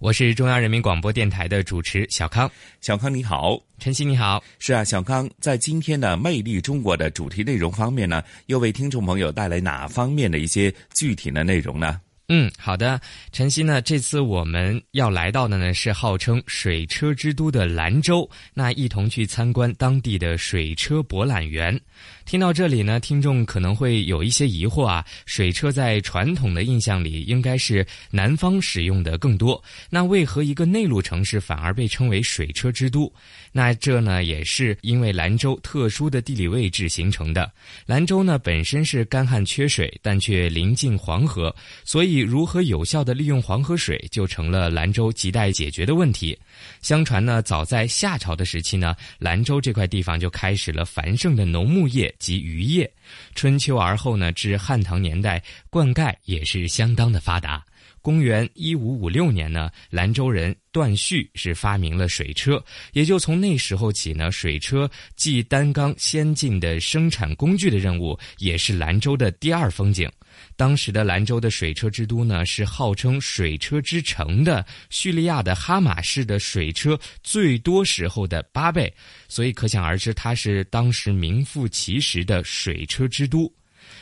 我是中央人民广播电台的主持小康，小康你好，晨曦你好，是啊，小康在今天的《魅力中国》的主题内容方面呢，又为听众朋友带来哪方面的一些具体的内容呢？嗯，好的，晨曦呢，这次我们要来到的呢是号称水车之都的兰州，那一同去参观当地的水车博览园。听到这里呢，听众可能会有一些疑惑啊，水车在传统的印象里应该是南方使用的更多，那为何一个内陆城市反而被称为水车之都？那这呢也是因为兰州特殊的地理位置形成的。兰州呢本身是干旱缺水，但却临近黄河，所以如何有效的利用黄河水，就成了兰州亟待解决的问题。相传呢，早在夏朝的时期呢，兰州这块地方就开始了繁盛的农牧业及渔业。春秋而后呢，至汉唐年代，灌溉也是相当的发达。公元一五五六年呢，兰州人段旭是发明了水车，也就从那时候起呢，水车既担纲先进的生产工具的任务，也是兰州的第二风景。当时的兰州的水车之都呢，是号称水车之城的叙利亚的哈马市的水车最多时候的八倍，所以可想而知，它是当时名副其实的水车之都。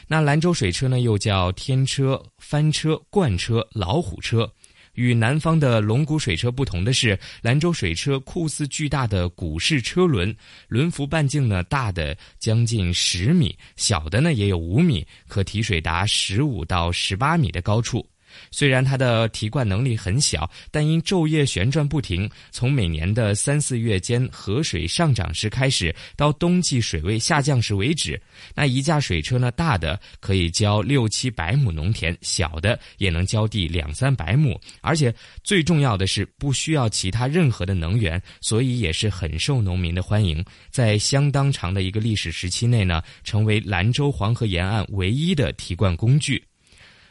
那兰州水车呢，又叫天车、翻车、罐车、老虎车。与南方的龙骨水车不同的是，兰州水车酷似巨大的鼓式车轮，轮幅半径呢大的将近十米，小的呢也有五米，可提水达十五到十八米的高处。虽然它的提灌能力很小，但因昼夜旋转不停，从每年的三四月间河水上涨时开始，到冬季水位下降时为止，那一架水车呢，大的可以浇六七百亩农田，小的也能浇地两三百亩，而且最重要的是不需要其他任何的能源，所以也是很受农民的欢迎。在相当长的一个历史时期内呢，成为兰州黄河沿岸唯一的提灌工具。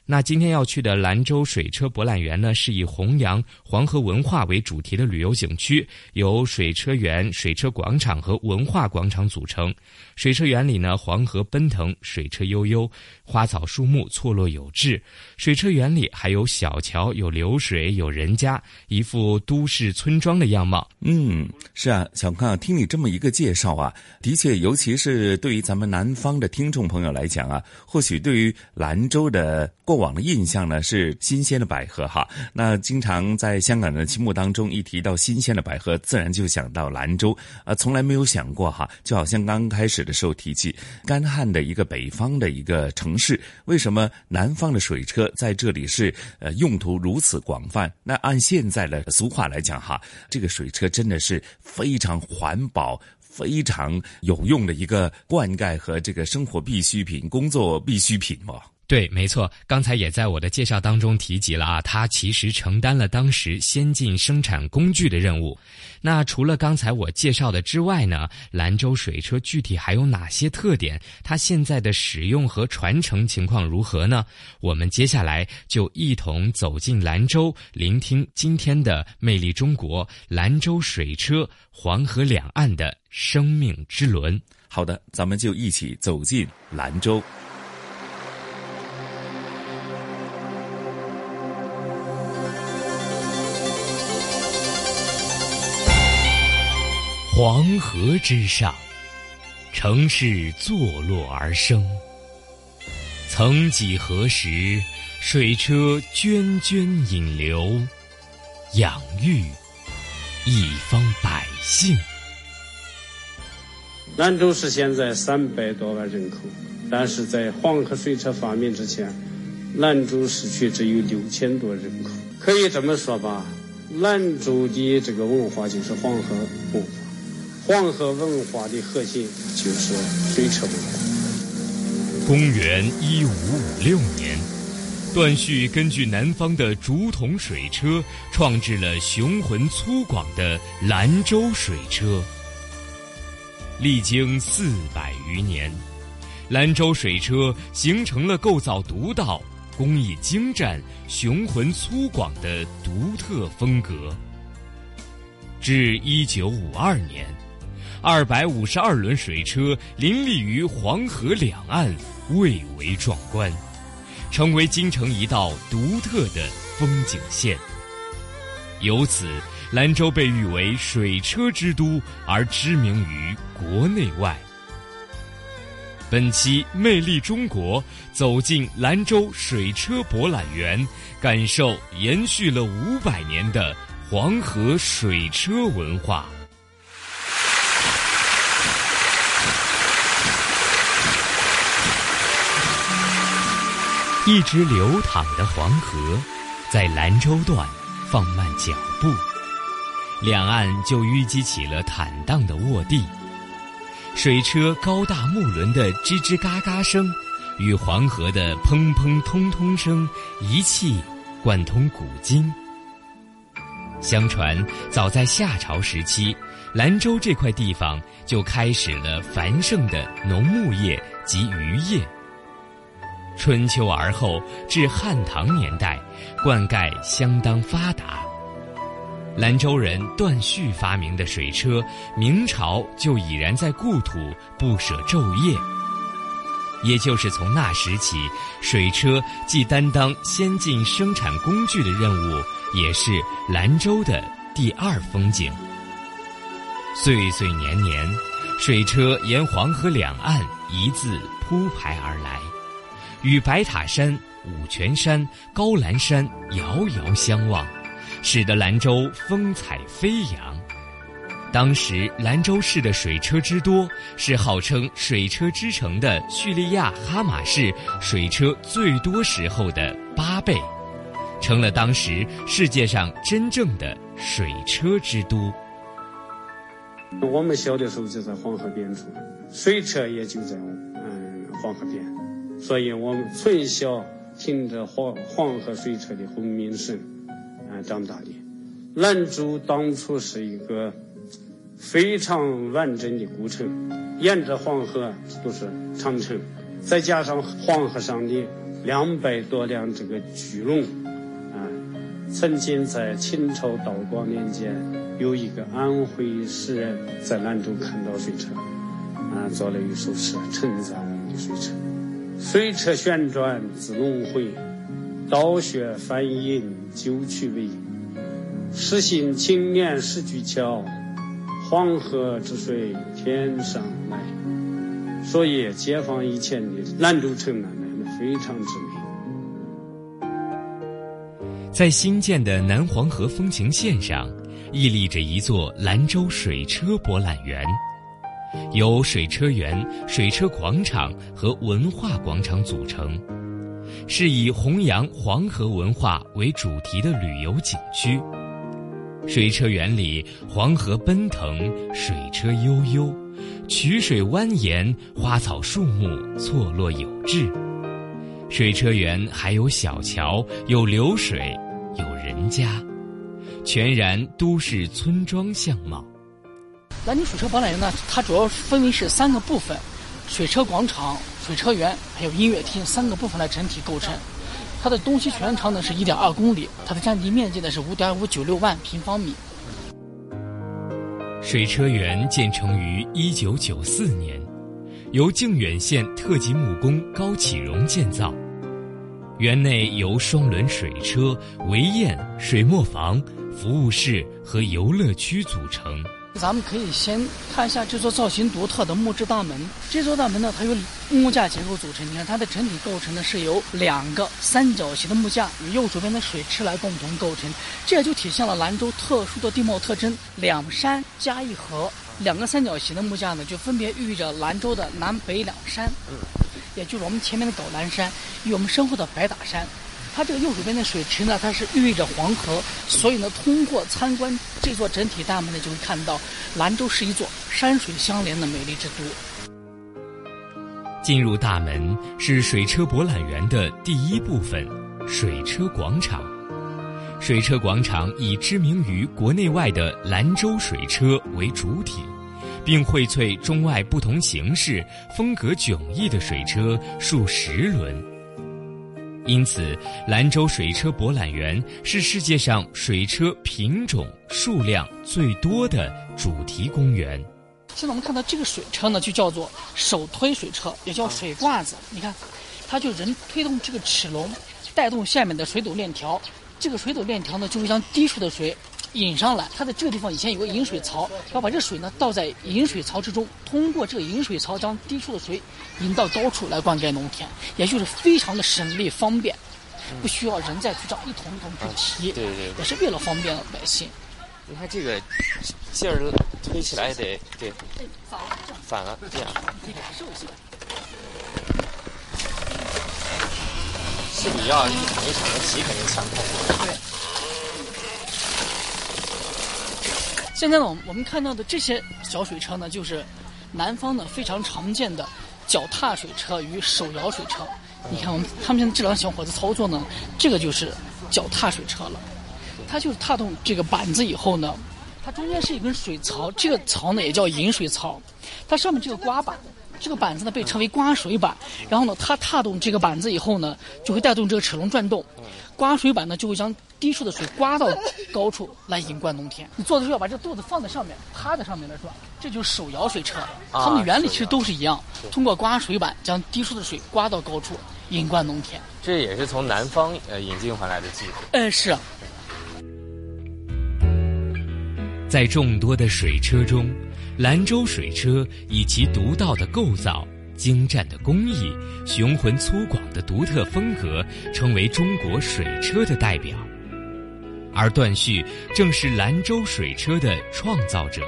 那今天要去的兰州水车博览园呢，是以弘扬黄河文化为主题的旅游景区，由水车园、水车广场和文化广场组成。水车园里呢，黄河奔腾，水车悠悠，花草树木错落有致。水车园里还有小桥、有流水、有人家，一副都市村庄的样貌。嗯，是啊，小康，听你这么一个介绍啊，的确，尤其是对于咱们南方的听众朋友来讲啊，或许对于兰州的过往的印象呢是新鲜的百合哈，那经常在香港人心目当中一提到新鲜的百合，自然就想到兰州，啊，从来没有想过哈，就好像刚开始的时候提起干旱的一个北方的一个城市，为什么南方的水车在这里是呃用途如此广泛？那按现在的俗话来讲哈，这个水车真的是非常环保、非常有用的一个灌溉和这个生活必需品、工作必需品哦。对，没错，刚才也在我的介绍当中提及了啊，它其实承担了当时先进生产工具的任务。那除了刚才我介绍的之外呢，兰州水车具体还有哪些特点？它现在的使用和传承情况如何呢？我们接下来就一同走进兰州，聆听今天的《魅力中国》兰州水车黄河两岸的生命之轮。好的，咱们就一起走进兰州。黄河之上，城市坐落而生。曾几何时，水车涓涓引流，养育、一方百姓。兰州市现在三百多万人口，但是在黄河水车发明之前，兰州市区只有六千多人口。可以这么说吧，兰州的这个文化就是黄河文化，黄河文化的核心就是水车文化。公元一五五六年，段旭根据南方的竹筒水车，创制了雄浑粗犷的兰州水车。历经四百余年，兰州水车形成了构造独到、工艺精湛、雄浑粗犷的独特风格。至一九五二年，二百五十二轮水车林立于黄河两岸，蔚为壮观，成为京城一道独特的风景线。由此，兰州被誉为水车之都，而知名于国内外。本期《魅力中国》走进兰州水车博览园，感受延续了五百年的黄河水车文化。一直流淌的黄河，在兰州段放慢脚步。两岸就淤积起了坦荡的沃地，水车高大木轮的吱吱嘎嘎声，与黄河的砰砰通通声一气贯通古今。相传，早在夏朝时期，兰州这块地方就开始了繁盛的农牧业及渔业。春秋而后，至汉唐年代，灌溉相当发达。兰州人段旭发明的水车，明朝就已然在故土不舍昼夜。也就是从那时起，水车既担当先进生产工具的任务，也是兰州的第二风景。岁岁年年，水车沿黄河两岸一字铺排而来，与白塔山、五泉山、高兰山遥遥相望。使得兰州风采飞扬。当时兰州市的水车之多，是号称“水车之城”的叙利亚哈马市水车最多时候的八倍，成了当时世界上真正的水车之都。我们小的时候就在黄河边住，水车也就在嗯黄河边，所以我们从小听着黄黄河水车的轰鸣声。啊长大的兰州当初是一个非常完整的古城，沿着黄河都是长城，再加上黄河上的两百多辆这个巨龙，啊，曾经在清朝道光年间，有一个安徽诗人在兰州看到水车，啊，做了一首诗称赞我们的水车：水车旋转自轮回，倒穴翻引九曲尾。诗兴青年识巨桥，黄河之水天上来。所以，解放以前的兰州城呢，那非常知名。在新建的南黄河风情线上，屹立着一座兰州水车博览园，由水车园、水车广场和文化广场组成，是以弘扬黄河文化为主题的旅游景区。水车园里，黄河奔腾，水车悠悠，曲水蜿蜒，花草树木错落有致。水车园还有小桥，有流水，有人家，全然都市村庄相貌。南京水车博览园呢，它主要分为是三个部分：水车广场、水车园还有音乐厅三个部分来整体构成。它的东西全长呢是一点二公里，它的占地面积呢是五点五九六万平方米。水车园建成于一九九四年，由靖远县特级木工高启荣建造。园内由双轮水车、围堰、水磨房、服务室和游乐区组成。咱们可以先看一下这座造型独特的木质大门。这座大门呢，它由木架结构组成。你看它的整体构成呢，是由两个三角形的木架与右手边的水池来共同构成。这也就体现了兰州特殊的地貌特征：两山加一河。两个三角形的木架呢，就分别寓意着兰州的南北两山，也就是我们前面的皋兰山与我们身后的白塔山。它这个右手边的水池呢，它是寓意着黄河，所以呢，通过参观这座整体大门呢，就会看到兰州是一座山水相连的美丽之都。进入大门是水车博览园的第一部分——水车广场。水车广场以知名于国内外的兰州水车为主体，并荟萃中外不同形式、风格迥异的水车数十轮。因此，兰州水车博览园是世界上水车品种数量最多的主题公园。现在我们看到这个水车呢，就叫做手推水车，也叫水挂子。你看，它就人推动这个齿轮，带动下面的水斗链条，这个水斗链条呢，就会将低处的水。引上来，它在这个地方以前有个引水槽，要把这水呢倒在引水槽之中，通过这个引水槽将低处的水引到高处来灌溉农田，也就是非常的省力方便，不需要人再去这样一桶一桶去提，对对，也是为了方便百姓。你看这个劲儿推起来得对，反了，反了，这样，可以感受一下。是你要一桶一桶的提肯定强太多。对。现在呢，我我们看到的这些小水车呢，就是南方呢非常常见的脚踏水车与手摇水车。你看，我们他们现在这两个小伙子操作呢，这个就是脚踏水车了。它就是踏动这个板子以后呢，它中间是一根水槽，这个槽呢也叫引水槽。它上面这个刮板，这个板子呢被称为刮水板。然后呢，它踏动这个板子以后呢，就会带动这个齿轮转动。刮水板呢就会将低处的水刮到高处来引灌农田。你做的时候要把这肚子放在上面，趴在上面来转，这就是手摇水车。它们原理其实都是一样，通过刮水板将低处的水刮到高处引灌农田。这也是从南方呃引进回来的技术。呃，是。在众多的水车中，兰州水车以其独到的构造。精湛的工艺、雄浑粗犷的独特风格，成为中国水车的代表。而段旭正是兰州水车的创造者。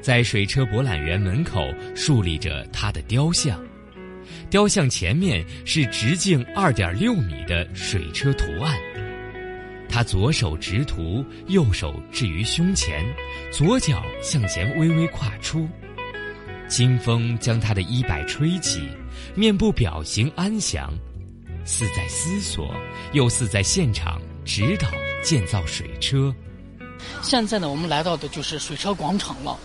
在水车博览园门口竖立着他的雕像，雕像前面是直径二点六米的水车图案。他左手执图，右手置于胸前，左脚向前微微跨出。清风将他的衣摆吹起，面部表情安详，似在思索，又似在现场指导建造水车。现在呢，我们来到的就是水车广场了。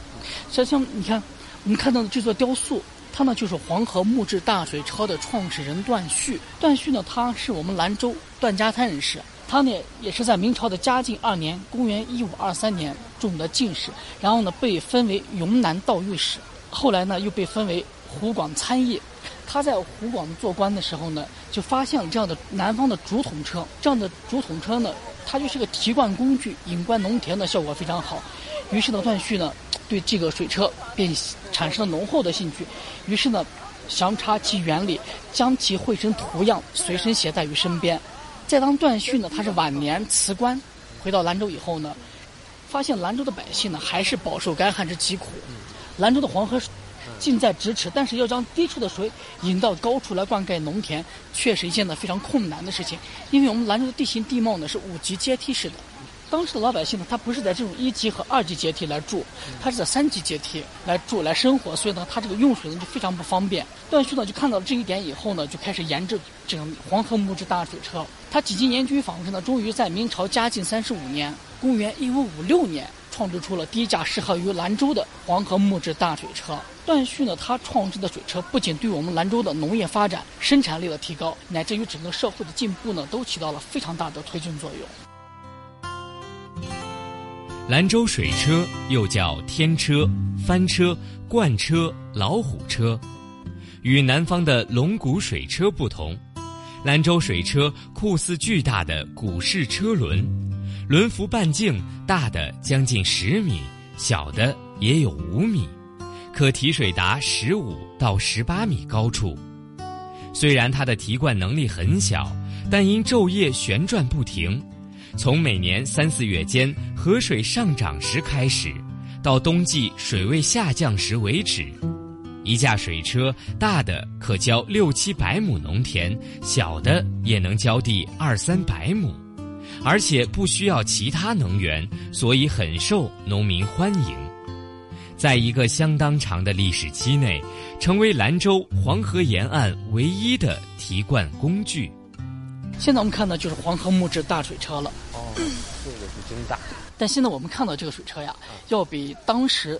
像像你看，我们看到的这座雕塑，它呢就是黄河木质大水车的创始人段旭。段旭呢，他是我们兰州段家滩人士，他呢也是在明朝的嘉靖二年（公元一五二三年）中的进士，然后呢被分为云南道御史。后来呢，又被分为湖广参议。他在湖广做官的时候呢，就发现了这样的南方的竹筒车。这样的竹筒车呢，它就是个提灌工具，引灌农田的效果非常好。于是呢，段旭呢，对这个水车便产生了浓厚的兴趣。于是呢，详查其原理，将其绘成图样，随身携带于身边。在当段旭呢，他是晚年辞官，回到兰州以后呢，发现兰州的百姓呢，还是饱受干旱之疾苦。兰州的黄河近在咫尺，但是要将低处的水引到高处来灌溉农田，却是一件呢非常困难的事情。因为我们兰州的地形地貌呢是五级阶梯式的，当时的老百姓呢他不是在这种一级和二级阶梯来住，他是在三级阶梯来住来生活，所以呢他这个用水呢就非常不方便。段旭呢就看到了这一点以后呢，就开始研制这个黄河木质大水车。他几经研究与访问呢，终于在明朝嘉靖三十五年（公元一五五六年）。创制出了第一架适合于兰州的黄河木质大水车。段旭呢，他创制的水车不仅对我们兰州的农业发展、生产力的提高，乃至于整个社会的进步呢，都起到了非常大的推进作用。兰州水车又叫天车、翻车、罐车、老虎车，与南方的龙骨水车不同，兰州水车酷似巨大的古式车轮。轮幅半径大的将近十米，小的也有五米，可提水达十五到十八米高处。虽然它的提灌能力很小，但因昼夜旋转不停，从每年三四月间河水上涨时开始，到冬季水位下降时为止。一架水车，大的可浇六七百亩农田，小的也能浇地二三百亩，而且不需要其他能源，所以很受农民欢迎。在一个相当长的历史期内，成为兰州黄河沿岸唯一的提灌工具。现在我们看到就是黄河木质大水车了。哦，这个是真大。但现在我们看到这个水车呀，要比当时。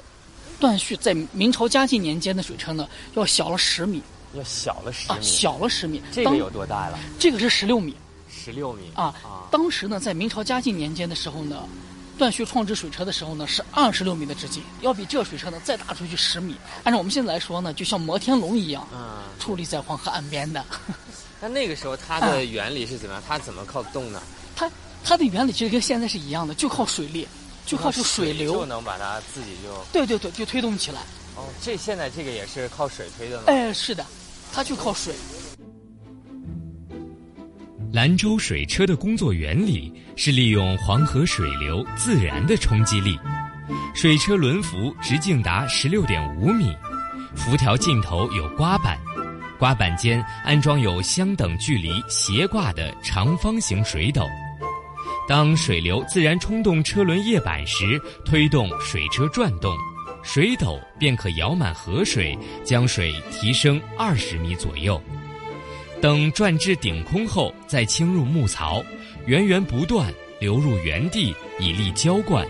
段旭在明朝嘉靖年间的水车呢，要小了十米，要小了十米，小了十米。这个有多大了？这个是十六米，十六米啊！当时呢，在明朝嘉靖年间的时候呢，段旭创制水车的时候呢，是二十六米的直径，要比这个水车呢再大出去十米。按照我们现在来说呢，就像摩天轮一样，嗯，矗立在黄河岸边的。那那个时候它的原理是怎么样？它怎么靠动呢？它它的原理其实跟现在是一样的，就靠水力。就靠这水流就能把它自己就对对对，就推动起来。哦，这现在这个也是靠水推的吗？哎，是的，它就靠水。兰州水车的工作原理是利用黄河水流自然的冲击力，水车轮辐直径达十六点五米，辐条尽头有刮板，刮板间安装有相等距离斜挂的长方形水斗。当水流自然冲动车轮叶板时，推动水车转动，水斗便可舀满河水，将水提升二十米左右。等转至顶空后，再倾入木槽，源源不断流入原地，以利浇灌。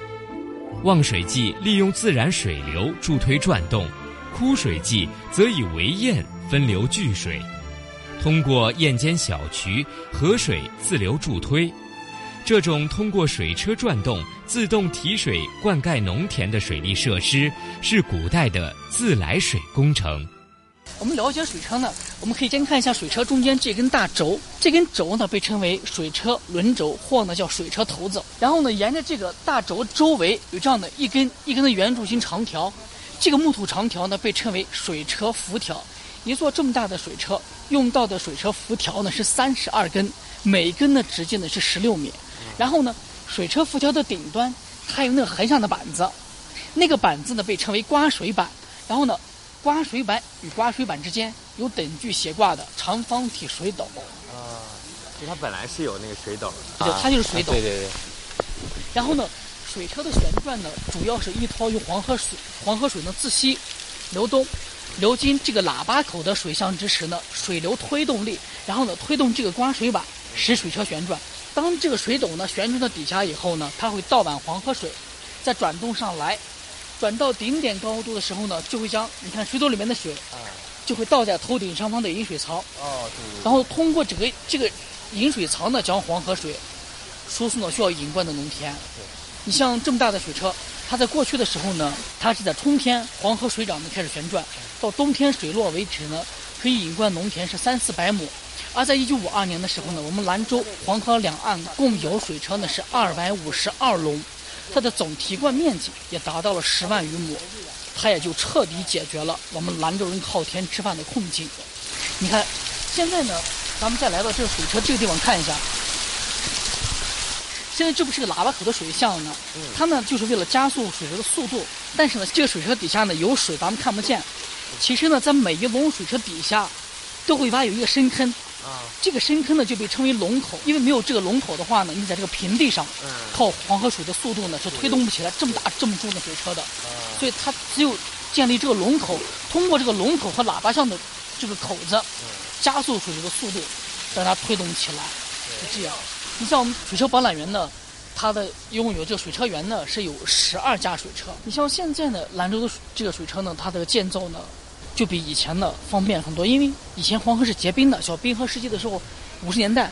旺水季利用自然水流助推转动，枯水季则以围堰分流聚水，通过堰间小渠，河水自流助推。这种通过水车转动、自动提水灌溉农田的水利设施，是古代的自来水工程。我们了解水车呢，我们可以先看一下水车中间这根大轴，这根轴呢被称为水车轮轴，或呢叫水车头子。然后呢，沿着这个大轴周围有这样的一根一根的圆柱形长条，这个木头长条呢被称为水车辐条。一座这么大的水车用到的水车辐条呢是三十二根，每根的直径呢是十六米。然后呢，水车辐条的顶端，它有那个横向的板子，那个板子呢被称为刮水板。然后呢，刮水板与刮水板之间有等距斜挂的长方体水斗。啊，就它本来是有那个水斗。对，它就是水斗。对对对。然后呢，水车的旋转呢，主要是依托于黄河水，黄河水呢自西流东，流经这个喇叭口的水箱之时呢，水流推动力，然后呢推动这个刮水板，使水车旋转。当这个水斗呢旋转到底下以后呢，它会倒满黄河水，再转动上来，转到顶点高度的时候呢，就会将你看水斗里面的水，就会倒在头顶上方的引水槽。哦，对。然后通过整个这个引水槽呢，将黄河水输送到需要引灌的农田。对。你像这么大的水车，它在过去的时候呢，它是在春天黄河水涨呢开始旋转，到冬天水落为止呢，可以引灌农田是三四百亩。而在一九五二年的时候呢，我们兰州黄河两岸共有水车呢是二百五十二龙，它的总提灌面积也达到了十万余亩，它也就彻底解决了我们兰州人靠天吃饭的困境。你看，现在呢，咱们再来到这个水车这个地方看一下，现在这不是个喇叭口的水巷呢？它呢就是为了加速水车的速度，但是呢，这个水车底下呢有水，咱们看不见。其实呢，在每一龙水车底下，都会挖有一个深坑。啊，这个深坑呢就被称为龙口，因为没有这个龙口的话呢，你在这个平地上，靠黄河水的速度呢是推动不起来这么大这么重的水车的，所以它只有建立这个龙口，通过这个龙口和喇叭上的这个口子，加速水流的速度，让它推动起来，是这样。你像我们水车博览园呢，它的拥有这个水车园呢是有十二架水车。你像现在呢，兰州的这个水车呢，它的建造呢。就比以前的方便很多，因为以前黄河是结冰的，小冰河时期的时候，五十年代，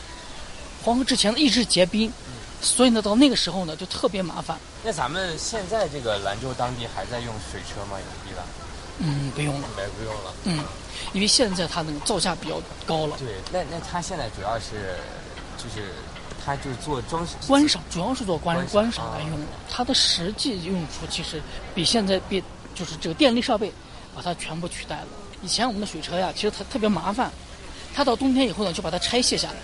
黄河之前一直是结冰，所以呢，到那个时候呢，就特别麻烦。那咱们现在这个兰州当地还在用水车吗？有地了？嗯，不用了。没不用了。嗯，因为现在它那个造价比较高了。对，那那它现在主要是，就是它就是做装饰、观赏，主要是做观观赏观赏来用的。它的实际用处其实比现在比就是这个电力设备把它全部取代了。以前我们的水车呀，其实它特别麻烦，它到冬天以后呢就把它拆卸下来，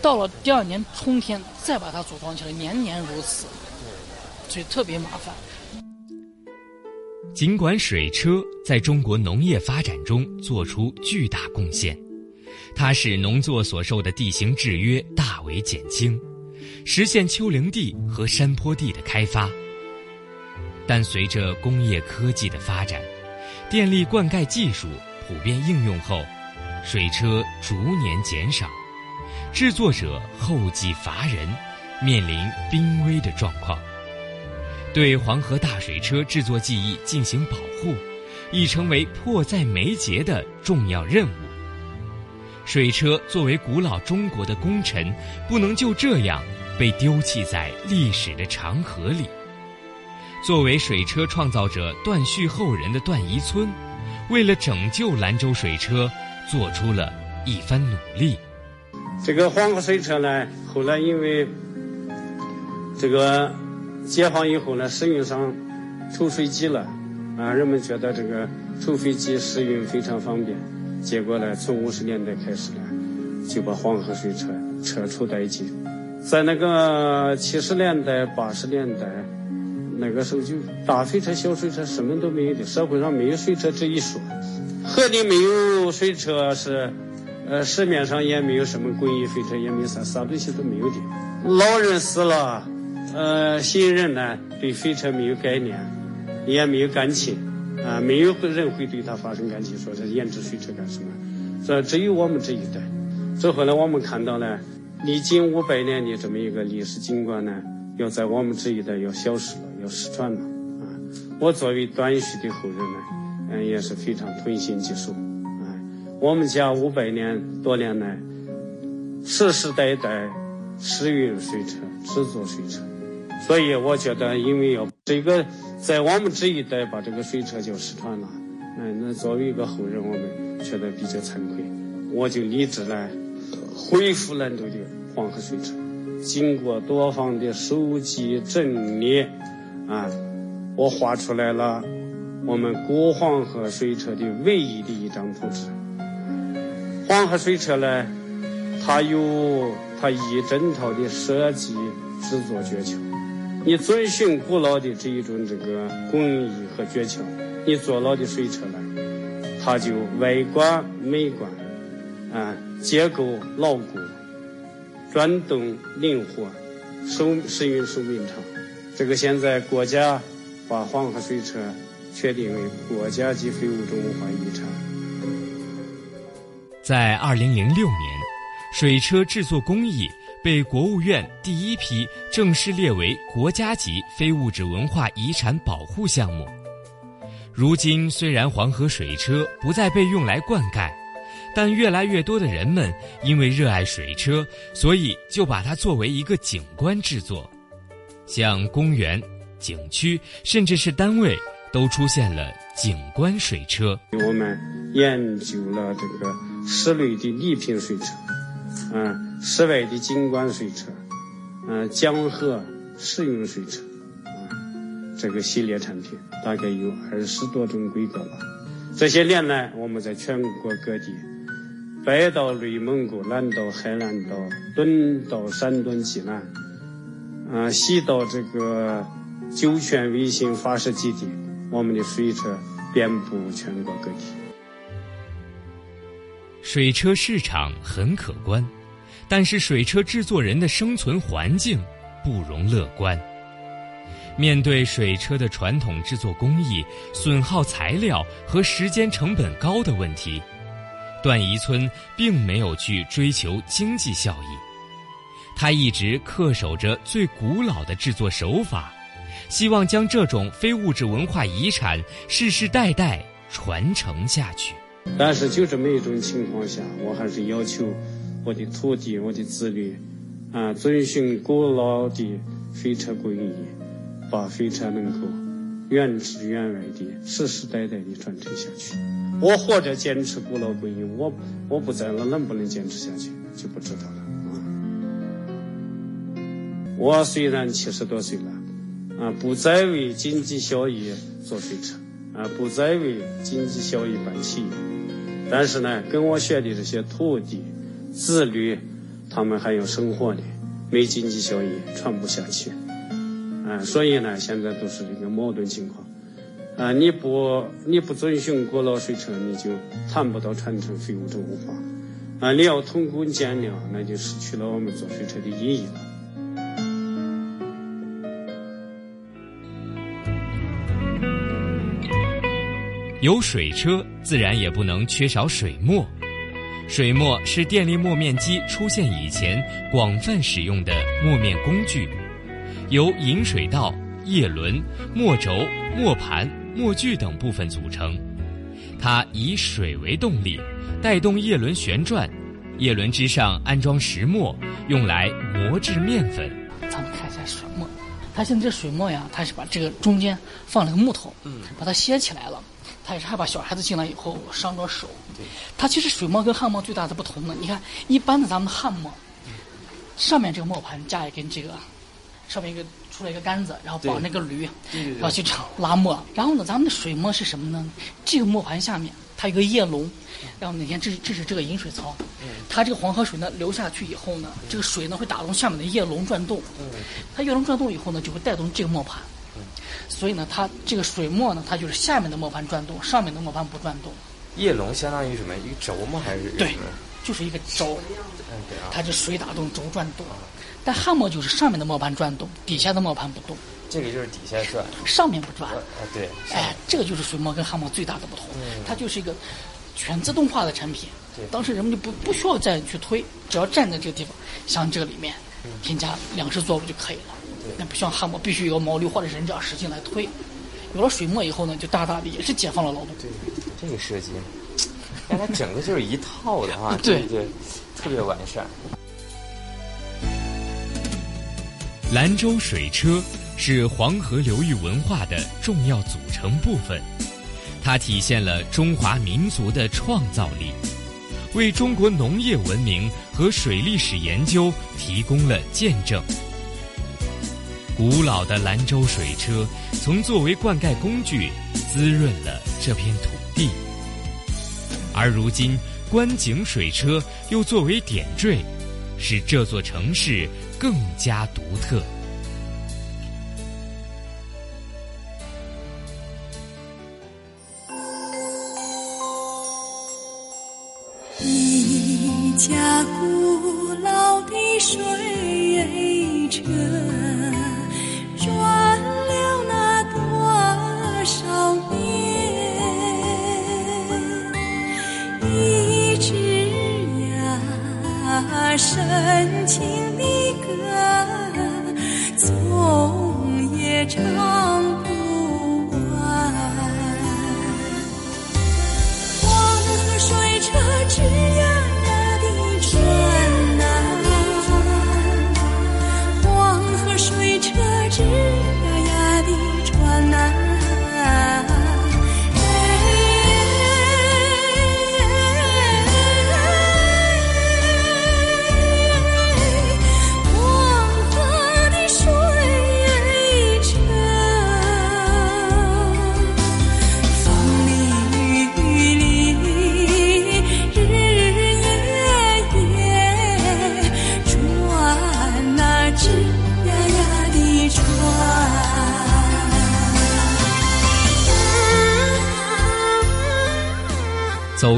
到了第二年春天再把它组装起来，年年如此，所以特别麻烦。尽管水车在中国农业发展中做出巨大贡献，它使农作所受的地形制约大为减轻，实现丘陵地和山坡地的开发。但随着工业科技的发展，电力灌溉技术普遍应用后，水车逐年减少，制作者后继乏人，面临濒危的状况。对黄河大水车制作技艺进行保护，已成为迫在眉睫的重要任务。水车作为古老中国的功臣，不能就这样被丢弃在历史的长河里。作为水车创造者段旭后人的段宜村，为了拯救兰州水车，做出了一番努力。这个黄河水车呢，后来因为这个解放以后呢，使用上抽水机了，啊，人们觉得这个抽水机使用非常方便，结果呢，从五十年代开始呢，就把黄河水车撤除殆尽。在那个七十年代、八十年代，那个时候就大水车、小水车什么都没有的，社会上没有水车这一说，河里没有水车是。呃，市面上也没有什么工艺水车，也没啥啥东西都没有的。老人死了，呃，新人呢对水车没有概念，也没有感情，啊，没有人会对他发生感情，说这研制水车干什么？这只有我们这一代。这后来我们看到呢，历经五百年的这么一个历史景观呢，要在我们这一代要消失了，要失传了。啊，我作为段旭的后人呢，嗯，也是非常痛心疾首。啊我们家五百年多年来，世世代代使用水车，制作水车，所以我觉得，因为要这个在我们这一代把这个水车就失传了，哎，那作为一个后人，我们觉得比较惭愧，我就立志来恢复兰州的黄河水车。经过多方的收集整理，啊，我画出来了我们古黄河水车的唯一的一张图纸。黄河水车呢，它有它一整套的设计制作诀窍。你遵循古老的这一种这个工艺和诀窍，你做老的水车呢，它就外观美观，啊，结构牢固，转动灵活，寿使用寿命长。这个现在国家把黄河水车确定为国家级非物质文化遗产。在二零零六年，水车制作工艺被国务院第一批正式列为国家级非物质文化遗产保护项目。如今，虽然黄河水车不再被用来灌溉，但越来越多的人们因为热爱水车，所以就把它作为一个景观制作，像公园、景区，甚至是单位，都出现了景观水车。我们研究了这个。室内的礼品水车，嗯，室外的景观水车，嗯，江河实用水车，啊，这个系列产品大概有二十多种规格吧。这些年来，我们在全国各地，北到内蒙古，南到海南岛，东到山东济南，啊，西到这个酒泉卫星发射基地，我们的水车遍布全国各地。水车市场很可观，但是水车制作人的生存环境不容乐观。面对水车的传统制作工艺损耗材料和时间成本高的问题，段宜村并没有去追求经济效益，他一直恪守着最古老的制作手法，希望将这种非物质文化遗产世世代代传承下去。但是就这么一种情况下，我还是要求我的徒弟、我的子女，啊，遵循古老的飞车工艺，把飞车能够原汁原味的、世世代代的传承下去。我活着坚持古老工艺，我我不在了，能不能坚持下去就不知道了。啊。我虽然七十多岁了，啊，不再为经济效益做水车，啊，不再为经济效益办企业，但是呢，跟我学的这些徒弟、子女，他们还要生活呢，没经济效益传不下去，啊，所以呢，现在都是一个矛盾情况，啊，你不你不遵循古老水车，你就谈不到传承非物质文化，啊，你要偷工减料，那就失去了我们做水车的意义了。有水车，自然也不能缺少水磨。水磨是电力磨面机出现以前广泛使用的磨面工具，由引水道、叶轮、磨轴、磨盘、磨具等部分组成。它以水为动力，带动叶轮旋转，叶轮之上安装石磨，用来磨制面粉。咱们看一下水磨，它现在这水磨呀，它是把这个中间放了个木头，嗯，把它掀起来了。他也是害怕小孩子进来以后伤着手。对，它其实水磨跟旱磨最大的不同呢，你看一般的咱们旱磨，上面这个磨盘加一根这个，上面一个出来一个杆子，然后绑那个驴，然后去这样拉磨。然后呢，咱们的水磨是什么呢？这个磨盘下面它有个叶笼，然后哪天这是这是这个引水槽，它这个黄河水呢流下去以后呢，这个水呢会打动下面的叶笼转动，它叶笼转动以后呢就会带动这个磨盘。所以呢，它这个水磨呢，它就是下面的磨盘转动，上面的磨盘不转动。叶龙相当于什么？一个轴吗？还是对，就是一个轴。嗯，对啊。它这水打动轴转动，但汉磨就是上面的磨盘转动，底下的磨盘不动。这个就是底下转，上面不转。啊，对。哎，这个就是水磨跟汉磨最大的不同。它就是一个全自动化的产品。对。当时人们就不不需要再去推，只要站在这个地方，向这个里面添加两式作物就可以了。那不像汉磨，必须有个毛驴或者人这样使劲来推。有了水墨以后呢，就大大的也是解放了劳动。对，这个设计，但它整个就是一套的啊，对对，特别完善。兰州水车是黄河流域文化的重要组成部分，它体现了中华民族的创造力，为中国农业文明和水利史研究提供了见证。古老的兰州水车曾作为灌溉工具，滋润了这片土地。而如今，观景水车又作为点缀，使这座城市更加独特。一架古老的水车。转了那多少年，一只呀深情的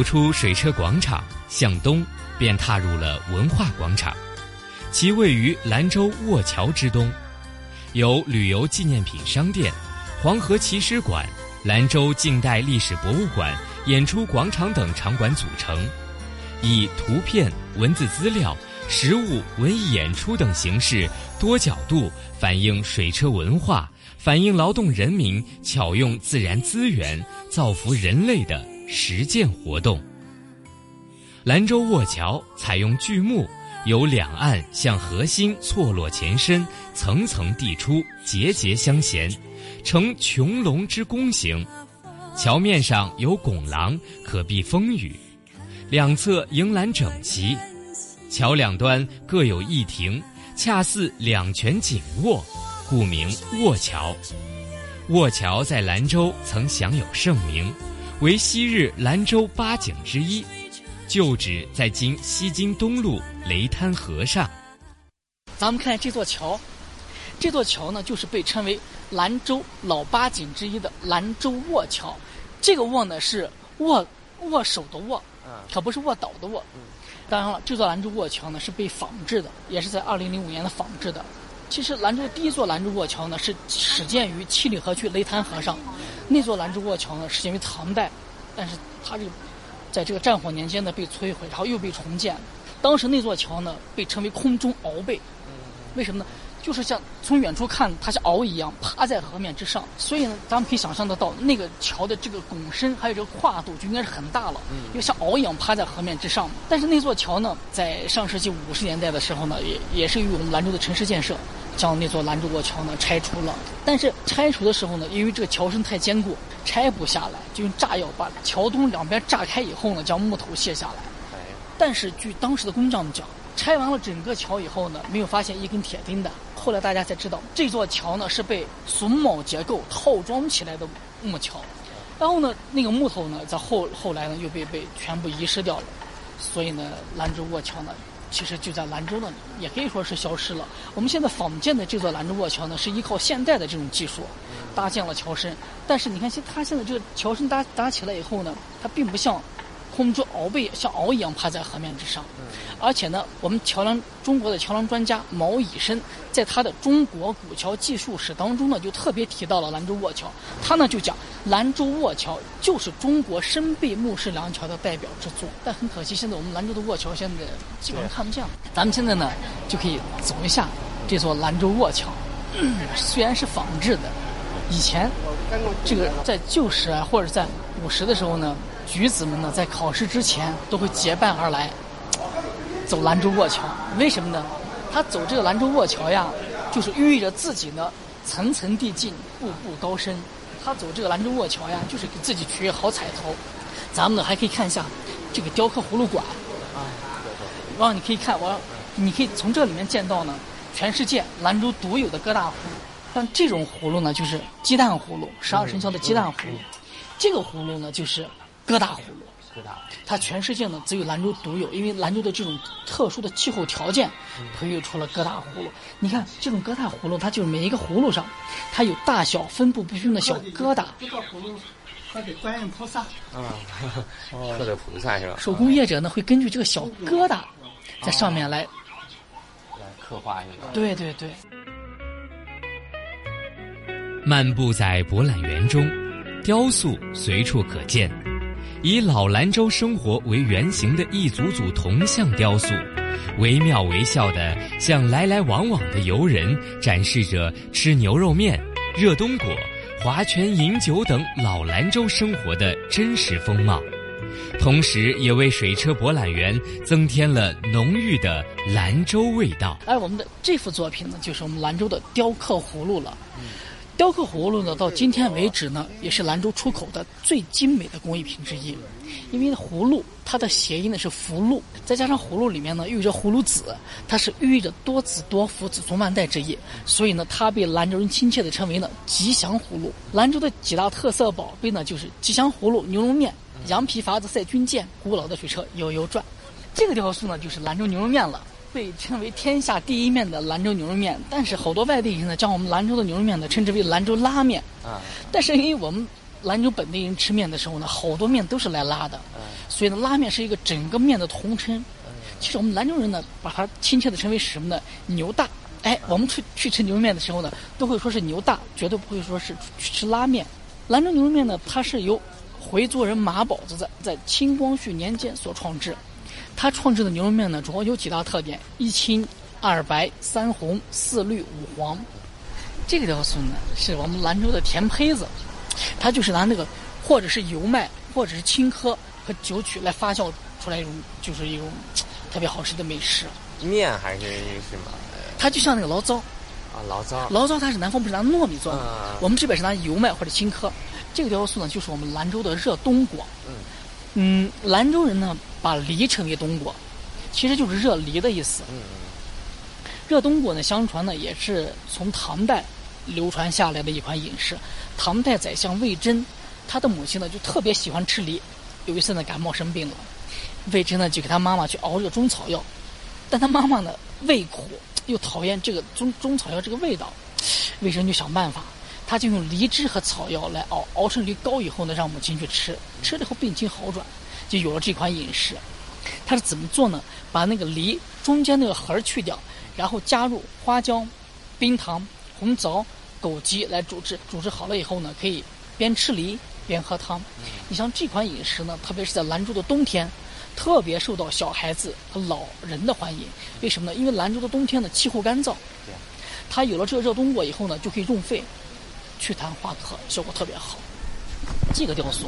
走出水车广场，向东便踏入了文化广场，其位于兰州卧桥之东，由旅游纪念品商店、黄河奇石馆、兰州近代历史博物馆、演出广场等场馆组成，以图片、文字资料、实物、文艺演出等形式多角度反映水车文化，反映劳动人民巧用自然资源造福人类的。实践活动。兰州卧桥采用巨木，由两岸向核心错落前伸，层层递出，节节相衔，呈穹隆之弓形。桥面上有拱廊，可避风雨；两侧迎栏整齐，桥两端各有一亭，恰似两拳紧握，故名卧桥。卧桥在兰州曾享有盛名，为昔日兰州八景之一，旧址在今西京东路雷滩河上。咱们看这座桥，这座桥呢，就是被称为兰州老八景之一的兰州卧桥。这个卧呢是握握手的握，可不是卧倒的卧。当然了，这座兰州卧桥呢是被仿制的，也是在二零零五年的仿制的。其实兰州第一座兰州卧桥呢是始建于七里河区雷滩河上，那座兰州过桥呢是因为唐代，但是它这个在这个战火年间呢被摧毁，然后又被重建。当时那座桥呢被称为空中鳌背，为什么呢？就是像从远处看，它像鳌一样趴在河面之上，所以呢，咱们可以想象得到那个桥的这个拱身还有这个跨度就应该是很大了，因为像鳌一样趴在河面之上。但是那座桥呢，在上世纪五十年代的时候呢，也也是与我们兰州的城市建设将那座兰州国桥呢拆除了。但是拆除的时候呢，因为这个桥身太坚固，拆不下来，就用炸药把桥东两边炸开以后呢，将木头卸下来。但是据当时的工匠们讲，拆完了整个桥以后呢，没有发现一根铁钉的。后来大家才知道，这座桥呢是被榫卯结构套装起来的木桥。然后呢，那个木头呢，在后后来呢又被被全部遗失掉了。所以呢，兰州卧桥呢，其实就在兰州那里，也可以说是消失了。我们现在仿建的这座兰州卧桥呢，是依靠现代的这种技术搭建了桥身。但是你看，现它现在这个桥身搭搭起来以后呢，它并不像。空中鳌背像鳌一样趴在河面之上，而且呢，我们桥梁中国的桥梁专家毛以申在他的《中国古桥技术史》当中呢，就特别提到了兰州卧桥。他呢就讲兰州卧桥就是中国深背木式梁桥的代表之作。但很可惜，现在我们兰州的卧桥现在基本上看不见了。咱们现在呢就可以走一下这座兰州卧桥，虽然是仿制的，以前这个在旧时啊或者在古时的时候呢。举子们呢，在考试之前都会结伴而来，走兰州卧桥。为什么呢？他走这个兰州卧桥呀，就是寓意着自己呢层层递进，步步高升。他走这个兰州卧桥呀，就是给自己取一个好彩头。咱们呢还可以看一下这个雕刻葫芦馆啊，然后你可以看，我你可以从这里面见到呢，全世界兰州独有的各大葫芦。像这种葫芦呢，就是鸡蛋葫芦，十二生肖的鸡蛋葫芦。这个葫芦呢，就是。疙瘩葫芦，疙瘩，它全世界呢只有兰州独有，因为兰州的这种特殊的气候条件，培育出了疙瘩葫芦。你看这种疙瘩葫芦，它就是每一个葫芦上，它有大小分布不均的小疙瘩。这个葫芦刻的观音菩萨。啊，刻的菩萨是吧？手工业者呢会根据这个小疙瘩，在上面来来刻画一个。对对对。漫步在博览园中，雕塑随处可见。以老兰州生活为原型的一组组铜像雕塑，惟妙惟肖地向来来往往的游人展示着吃牛肉面、热冬果、划拳饮酒等老兰州生活的真实风貌，同时也为水车博览园增添了浓郁的兰州味道。而我们的这幅作品呢，就是我们兰州的雕刻葫芦了。雕刻葫芦呢，到今天为止呢，也是兰州出口的最精美的工艺品之一。因为葫芦它的谐音呢是福禄，再加上葫芦里面呢寓意着葫芦籽，它是寓意着多子多福、子孙万代之意，所以呢，它被兰州人亲切的称为呢吉祥葫芦。兰州的几大特色宝贝呢，就是吉祥葫芦、牛肉面、羊皮筏子赛军舰、古老的水车悠悠转。这个雕塑呢，就是兰州牛肉面了。被称为天下第一面的兰州牛肉面，但是好多外地人呢将我们兰州的牛肉面呢称之为兰州拉面。啊，但是因为我们兰州本地人吃面的时候呢，好多面都是来拉的，所以呢拉面是一个整个面的统称。其实我们兰州人呢把它亲切的称为什么呢？牛大。哎，我们去去吃牛肉面的时候呢，都会说是牛大，绝对不会说是去吃拉面。兰州牛肉面呢，它是由回族人马宝子在在清光绪年间所创制。他创制的牛肉面呢，主要有几大特点：一青、二白、三红、四绿、五黄。这个雕塑呢，是我们兰州的甜胚子，它就是拿那个或者是油麦，或者是青稞和酒曲来发酵出来一种，就是一种特别好吃的美食。面还是什么？它就像那个醪糟。啊，醪糟。醪糟它是南方不是拿糯米做的，我们这边是拿油麦或者青稞。这个雕塑呢，就是我们兰州的热冬果。嗯。嗯，兰州人呢把梨称为冬果，其实就是热梨的意思。嗯热冬果呢，相传呢也是从唐代流传下来的一款饮食。唐代宰相魏征，他的母亲呢就特别喜欢吃梨。有一次呢感冒生病了，魏征呢就给他妈妈去熬这个中草药，但他妈妈呢胃苦又讨厌这个中中草药这个味道，魏征就想办法。他就用梨汁和草药来熬，熬成梨膏以后呢，让母亲去吃，吃了以后病情好转，就有了这款饮食。他是怎么做呢？把那个梨中间那个核去掉，然后加入花椒、冰糖、红枣、枸杞来煮制，煮制好了以后呢，可以边吃梨边喝汤。你像这款饮食呢，特别是在兰州的冬天，特别受到小孩子和老人的欢迎。为什么呢？因为兰州的冬天呢气候干燥，它有了这个热冬果以后呢，就可以润肺。祛痰化咳效果特别好。这个雕塑，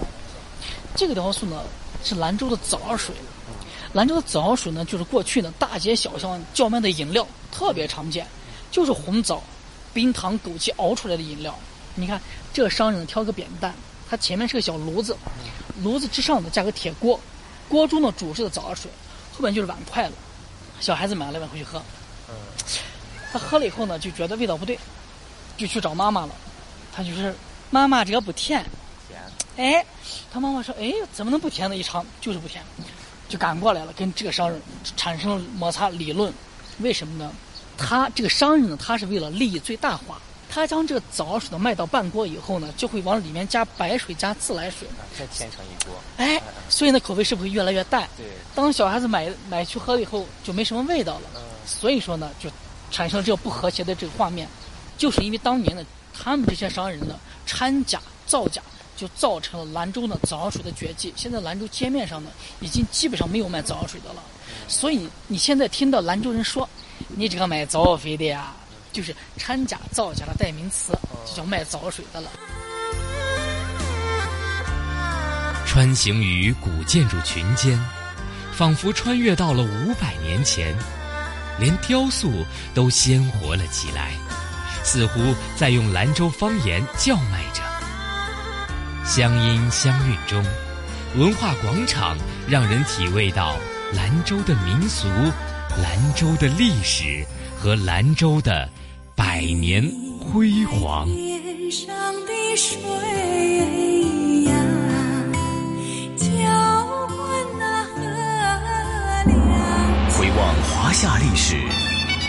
这个雕塑呢是兰州的枣儿水。兰州的枣儿水呢，就是过去呢大街小巷叫卖的饮料，特别常见，就是红枣、冰糖、枸杞熬出来的饮料。你看，这个商人挑个扁担，他前面是个小炉子，炉子之上呢架个铁锅，锅中呢煮制的枣儿水，后面就是碗筷了。小孩子买了碗回去喝，他喝了以后呢就觉得味道不对，就去找妈妈了。他就是妈妈，这个不甜。甜。哎，他妈妈说：“哎，怎么能不甜呢？一尝就是不甜。”就赶过来了，跟这个商人产生了摩擦理论。为什么呢？他这个商人呢，他是为了利益最大化。他将这个枣水呢卖到半锅以后呢，就会往里面加白水、加自来水，再添成一锅。哎，所以呢，口味是不是越来越淡？对。当小孩子买买去喝了以后，就没什么味道了。嗯。所以说呢，就产生了这个不和谐的这个画面，就是因为当年呢。他们这些商人呢，掺假造假，就造成了兰州呢枣水的绝迹。现在兰州街面上呢，已经基本上没有卖枣水的了。所以你现在听到兰州人说，你这个卖枣水的呀，就是掺假造假的代名词，就叫卖枣水的了。穿行于古建筑群间，仿佛穿越到了五百年前，连雕塑都鲜活了起来。似乎在用兰州方言叫卖着，乡音乡韵中，文化广场让人体味到兰州的民俗、兰州的历史和兰州的百年辉煌。天上的水呀，浇灌那。回望华夏历史。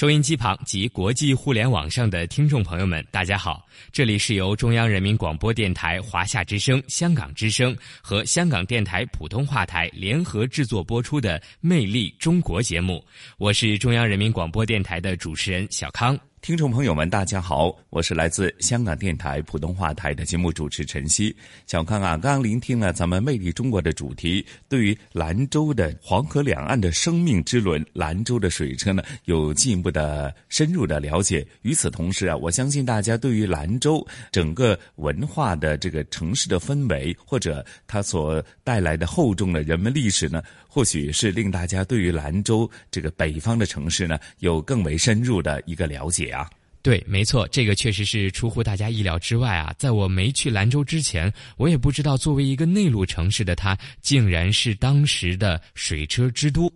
收音机旁及国际互联网上的听众朋友们，大家好！这里是由中央人民广播电台华夏之声、香港之声和香港电台普通话台联合制作播出的《魅力中国》节目，我是中央人民广播电台的主持人小康。听众朋友们，大家好，我是来自香港电台普通话台的节目主持陈曦。小康啊，刚刚聆听了咱们《魅力中国》的主题，对于兰州的黄河两岸的生命之轮——兰州的水车呢，有进一步的深入的了解。与此同时啊，我相信大家对于兰州整个文化的这个城市的氛围，或者它所带来的厚重的人文历史呢，或许是令大家对于兰州这个北方的城市呢，有更为深入的一个了解。啊，对，没错，这个确实是出乎大家意料之外啊！在我没去兰州之前，我也不知道作为一个内陆城市的它，竟然是当时的水车之都。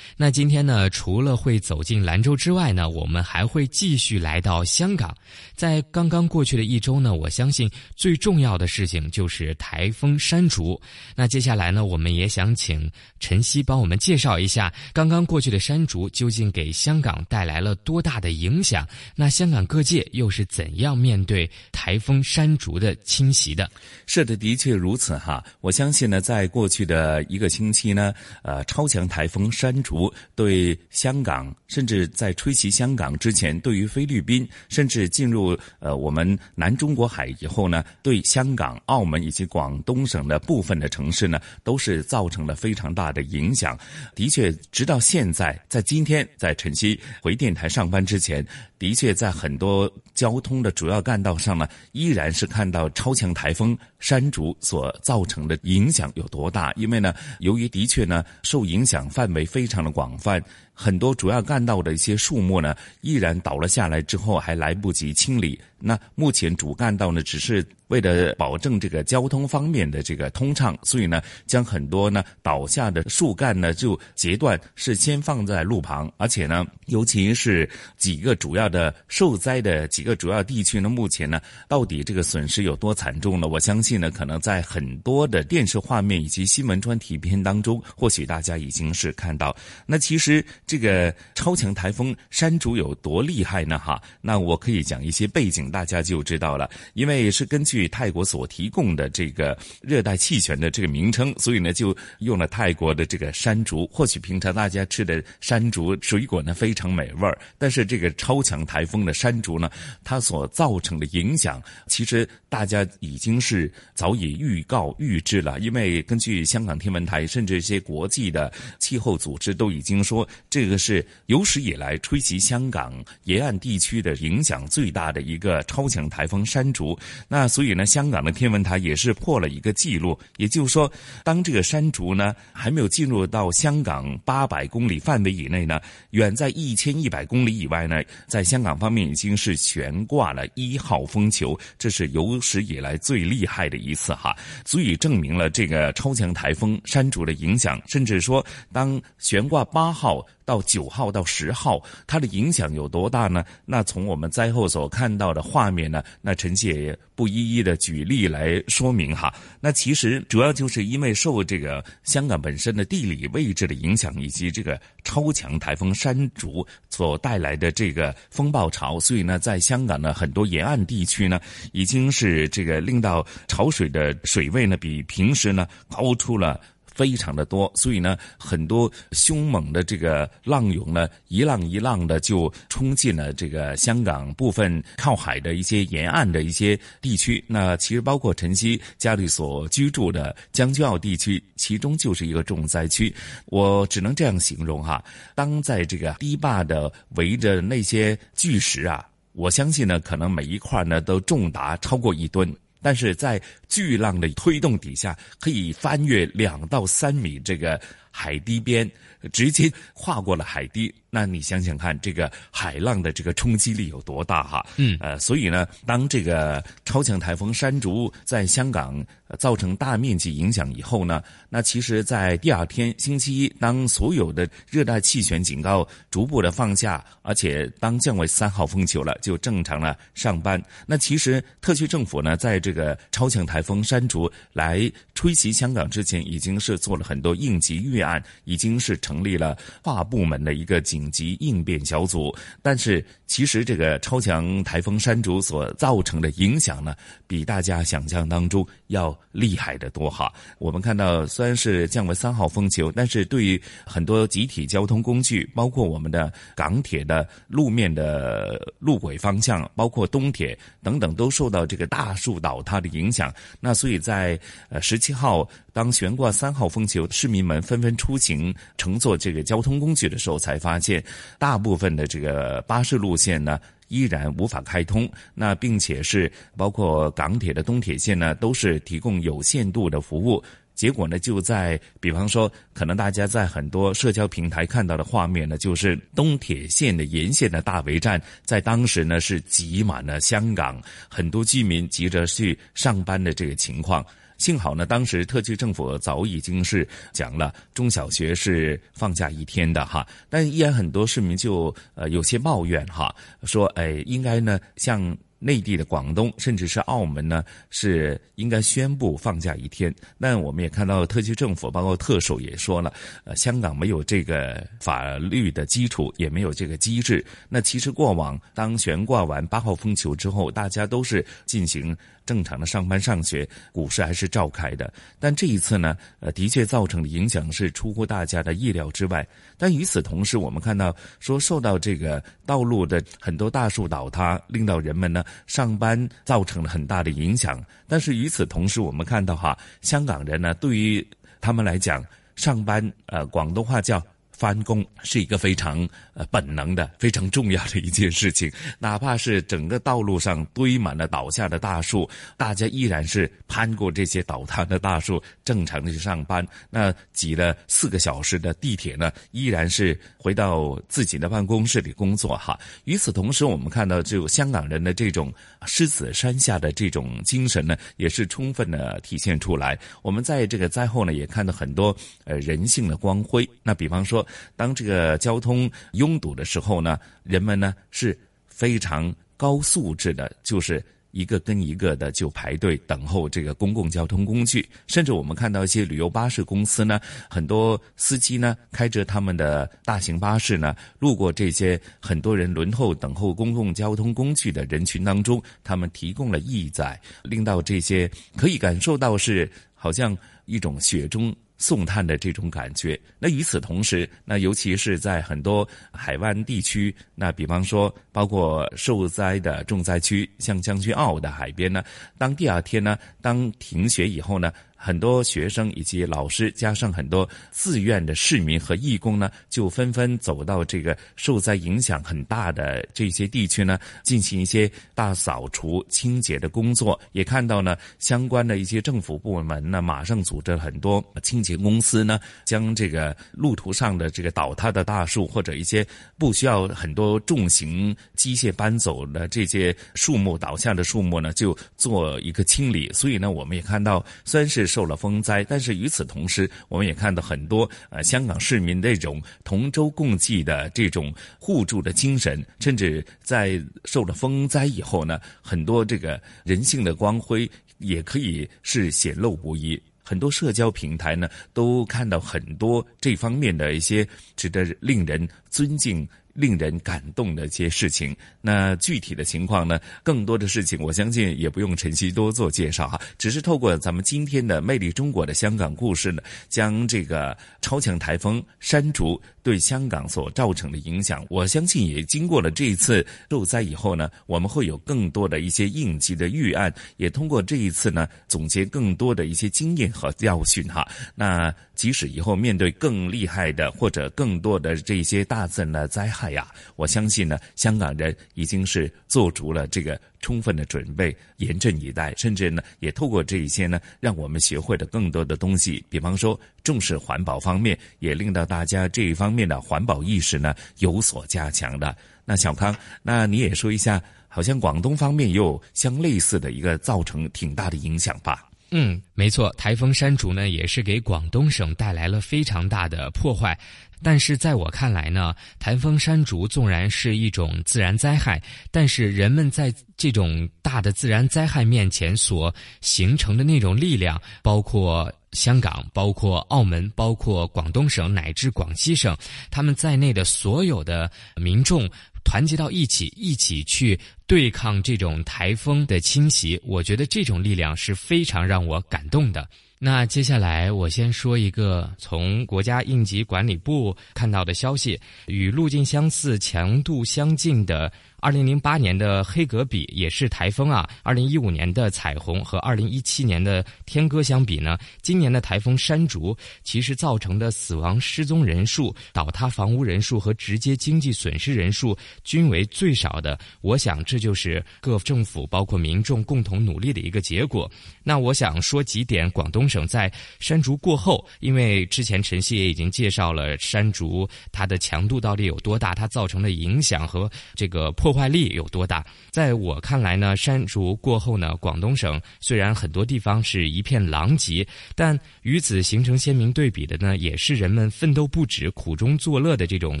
那今天呢，除了会走进兰州之外呢，我们还会继续来到香港。在刚刚过去的一周呢，我相信最重要的事情就是台风山竹。那接下来呢，我们也想请晨曦帮我们介绍一下，刚刚过去的山竹究竟给香港带来了多大的影响？那香港各界又是怎样面对台风山竹的侵袭的？是的，的确如此哈。我相信呢，在过去的一个星期呢，呃，超强台风山除对香港，甚至在吹袭香港之前，对于菲律宾，甚至进入呃我们南中国海以后呢，对香港、澳门以及广东省的部分的城市呢，都是造成了非常大的影响。的确，直到现在，在今天，在晨曦回电台上班之前，的确在很多交通的主要干道上呢，依然是看到超强台风山竹所造成的影响有多大。因为呢，由于的确呢，受影响范围非常的广泛。很多主要干道的一些树木呢，依然倒了下来之后还来不及清理。那目前主干道呢，只是为了保证这个交通方面的这个通畅，所以呢，将很多呢倒下的树干呢就截断，是先放在路旁。而且呢，尤其是几个主要的受灾的几个主要地区呢，目前呢，到底这个损失有多惨重呢？我相信呢，可能在很多的电视画面以及新闻专题片当中，或许大家已经是看到。那其实。这个超强台风山竹有多厉害呢？哈，那我可以讲一些背景，大家就知道了。因为是根据泰国所提供的这个热带气旋的这个名称，所以呢就用了泰国的这个山竹。或许平常大家吃的山竹水果呢非常美味儿，但是这个超强台风的山竹呢，它所造成的影响，其实大家已经是早已预告预知了。因为根据香港天文台，甚至一些国际的气候组织都已经说。这个是有史以来吹袭香港沿岸地区的影响最大的一个超强台风山竹。那所以呢，香港的天文台也是破了一个记录，也就是说，当这个山竹呢还没有进入到香港八百公里范围以内呢，远在一千一百公里以外呢，在香港方面已经是悬挂了一号风球，这是有史以来最厉害的一次哈，足以证明了这个超强台风山竹的影响。甚至说，当悬挂八号。到九号到十号，它的影响有多大呢？那从我们灾后所看到的画面呢，那陈姐也不一一的举例来说明哈。那其实主要就是因为受这个香港本身的地理位置的影响，以及这个超强台风山竹所带来的这个风暴潮，所以呢，在香港的很多沿岸地区呢，已经是这个令到潮水的水位呢，比平时呢高出了。非常的多，所以呢，很多凶猛的这个浪涌呢，一浪一浪的就冲进了这个香港部分靠海的一些沿岸的一些地区。那其实包括晨曦家里所居住的将军澳地区，其中就是一个重灾区。我只能这样形容哈，当在这个堤坝的围着那些巨石啊，我相信呢，可能每一块呢都重达超过一吨。但是在巨浪的推动底下，可以翻越两到三米这个海堤边。直接跨过了海堤，那你想想看，这个海浪的这个冲击力有多大哈？嗯，呃，所以呢，当这个超强台风山竹在香港造成大面积影响以后呢，那其实，在第二天星期一，当所有的热带气旋警告逐步的放下，而且当降为三号风球了，就正常了上班。那其实特区政府呢，在这个超强台风山竹来吹袭香港之前，已经是做了很多应急预案，已经是成。立了跨部门的一个应急应变小组，但是其实这个超强台风山竹所造成的影响呢，比大家想象当中要厉害的多哈。我们看到虽然是降为三号风球，但是对于很多集体交通工具，包括我们的港铁的路面的路轨方向，包括东铁等等，都受到这个大树倒塌的影响。那所以在呃十七号。当悬挂三号风球，市民们纷纷出行乘坐这个交通工具的时候，才发现大部分的这个巴士路线呢依然无法开通。那并且是包括港铁的东铁线呢，都是提供有限度的服务。结果呢，就在比方说，可能大家在很多社交平台看到的画面呢，就是东铁线的沿线的大围站，在当时呢是挤满了香港很多居民急着去上班的这个情况。幸好呢，当时特区政府早已经是讲了，中小学是放假一天的哈，但依然很多市民就呃有些抱怨哈，说哎，应该呢像。内地的广东，甚至是澳门呢，是应该宣布放假一天。但我们也看到特区政府，包括特首也说了，呃，香港没有这个法律的基础，也没有这个机制。那其实过往当悬挂完八号风球之后，大家都是进行。正常的上班上学，股市还是召开的。但这一次呢，呃，的确造成的影响是出乎大家的意料之外。但与此同时，我们看到说受到这个道路的很多大树倒塌，令到人们呢上班造成了很大的影响。但是与此同时，我们看到哈，香港人呢对于他们来讲，上班呃，广东话叫。翻工是一个非常呃本能的、非常重要的一件事情，哪怕是整个道路上堆满了倒下的大树，大家依然是攀过这些倒塌的大树，正常的去上班。那挤了四个小时的地铁呢，依然是回到自己的办公室里工作哈。与此同时，我们看到就香港人的这种狮子山下的这种精神呢，也是充分的体现出来。我们在这个灾后呢，也看到很多呃人性的光辉。那比方说。当这个交通拥堵的时候呢，人们呢是非常高素质的，就是一个跟一个的就排队等候这个公共交通工具。甚至我们看到一些旅游巴士公司呢，很多司机呢开着他们的大型巴士呢，路过这些很多人轮候等候公共交通工具的人群当中，他们提供了义载，令到这些可以感受到是好像一种雪中。送炭的这种感觉。那与此同时，那尤其是在很多海湾地区，那比方说包括受灾的重灾区，像将军澳的海边呢，当第二天呢，当停学以后呢。很多学生以及老师，加上很多自愿的市民和义工呢，就纷纷走到这个受灾影响很大的这些地区呢，进行一些大扫除、清洁的工作。也看到呢，相关的一些政府部门呢，马上组织了很多清洁公司呢，将这个路途上的这个倒塌的大树或者一些不需要很多重型机械搬走的这些树木倒下的树木呢，就做一个清理。所以呢，我们也看到，虽然是。受了风灾，但是与此同时，我们也看到很多呃香港市民这种同舟共济的这种互助的精神，甚至在受了风灾以后呢，很多这个人性的光辉也可以是显露无遗。很多社交平台呢，都看到很多这方面的一些值得令人尊敬。令人感动的一些事情，那具体的情况呢？更多的事情，我相信也不用晨曦多做介绍哈，只是透过咱们今天的《魅力中国》的香港故事呢，将这个超强台风山竹对香港所造成的影响，我相信也经过了这一次受灾以后呢，我们会有更多的一些应急的预案，也通过这一次呢，总结更多的一些经验和教训哈。那即使以后面对更厉害的或者更多的这些大自然的灾害，呀，我相信呢，香港人已经是做足了这个充分的准备，严阵以待，甚至呢，也透过这一些呢，让我们学会了更多的东西。比方说，重视环保方面，也令到大家这一方面的环保意识呢有所加强的。那小康，那你也说一下，好像广东方面也有相类似的一个造成挺大的影响吧？嗯，没错，台风山竹呢，也是给广东省带来了非常大的破坏。但是在我看来呢，台风山竹纵然是一种自然灾害，但是人们在这种大的自然灾害面前所形成的那种力量，包括香港、包括澳门、包括广东省乃至广西省，他们在内的所有的民众团结到一起，一起去对抗这种台风的侵袭，我觉得这种力量是非常让我感动的。那接下来我先说一个从国家应急管理部看到的消息，与路径相似、强度相近的。二零零八年的黑格比也是台风啊，二零一五年的彩虹和二零一七年的天鸽相比呢，今年的台风山竹其实造成的死亡失踪人数、倒塌房屋人数和直接经济损失人数均为最少的。我想这就是各政府包括民众共同努力的一个结果。那我想说几点，广东省在山竹过后，因为之前晨曦也已经介绍了山竹它的强度到底有多大，它造成的影响和这个破。破坏力有多大。在我看来呢，山竹过后呢，广东省虽然很多地方是一片狼藉，但与此形成鲜明对比的呢，也是人们奋斗不止、苦中作乐的这种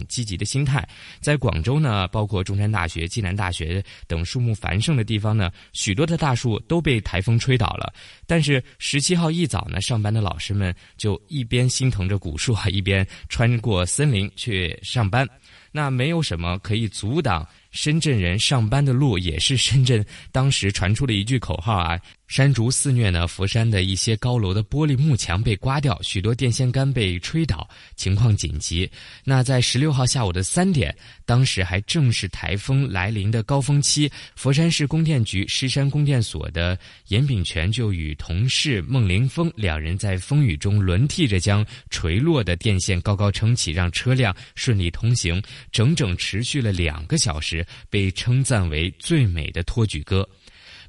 积极的心态。在广州呢，包括中山大学、暨南大学等树木繁盛的地方呢，许多的大树都被台风吹倒了。但是十七号一早呢，上班的老师们就一边心疼着古树啊，一边穿过森林去上班。那没有什么可以阻挡。深圳人上班的路也是深圳当时传出了一句口号啊。山竹肆虐呢，佛山的一些高楼的玻璃幕墙被刮掉，许多电线杆被吹倒，情况紧急。那在十六号下午的三点，当时还正是台风来临的高峰期，佛山市供电局狮山供电所的严炳全就与同事孟凌峰两人在风雨中轮替着将垂落的电线高高撑起，让车辆顺利通行，整整持续了两个小时，被称赞为最美的托举歌。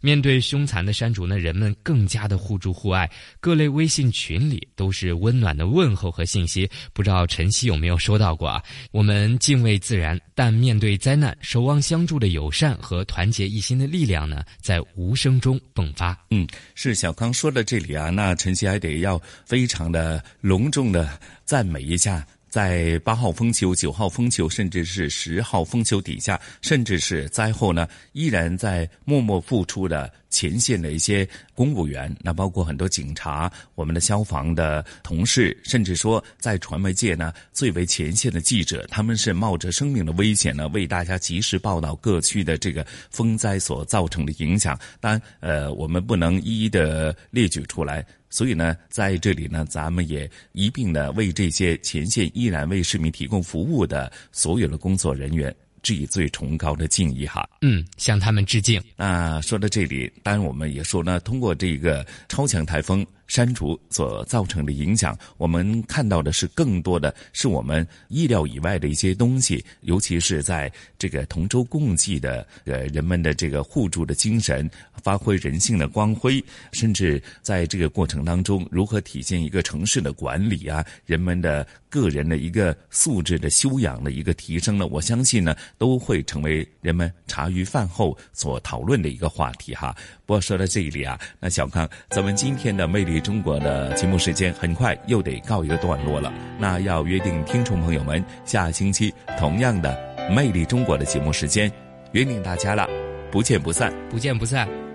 面对凶残的山竹呢，人们更加的互助互爱，各类微信群里都是温暖的问候和信息。不知道晨曦有没有收到过啊？我们敬畏自然，但面对灾难，守望相助的友善和团结一心的力量呢，在无声中迸发。嗯，是小康说的这里啊，那晨曦还得要非常的隆重的赞美一下。在八号风球、九号风球，甚至是十号风球底下，甚至是灾后呢，依然在默默付出的前线的一些公务员，那包括很多警察、我们的消防的同事，甚至说在传媒界呢最为前线的记者，他们是冒着生命的危险呢，为大家及时报道各区的这个风灾所造成的影响。当然，呃，我们不能一一的列举出来。所以呢，在这里呢，咱们也一并呢为这些前线依然为市民提供服务的所有的工作人员致以最崇高的敬意哈。嗯，向他们致敬。那说到这里，当然我们也说呢，通过这个超强台风。删除所造成的影响，我们看到的是更多的是我们意料以外的一些东西，尤其是在这个同舟共济的呃人们的这个互助的精神，发挥人性的光辉，甚至在这个过程当中，如何体现一个城市的管理啊，人们的个人的一个素质的修养的一个提升呢？我相信呢，都会成为人们茶余饭后所讨论的一个话题哈。不过说到这里啊，那小康，咱们今天的魅力。中国的节目时间很快又得告一个段落了，那要约定听众朋友们下星期同样的《魅力中国》的节目时间，约定大家了，不见不散，不见不散。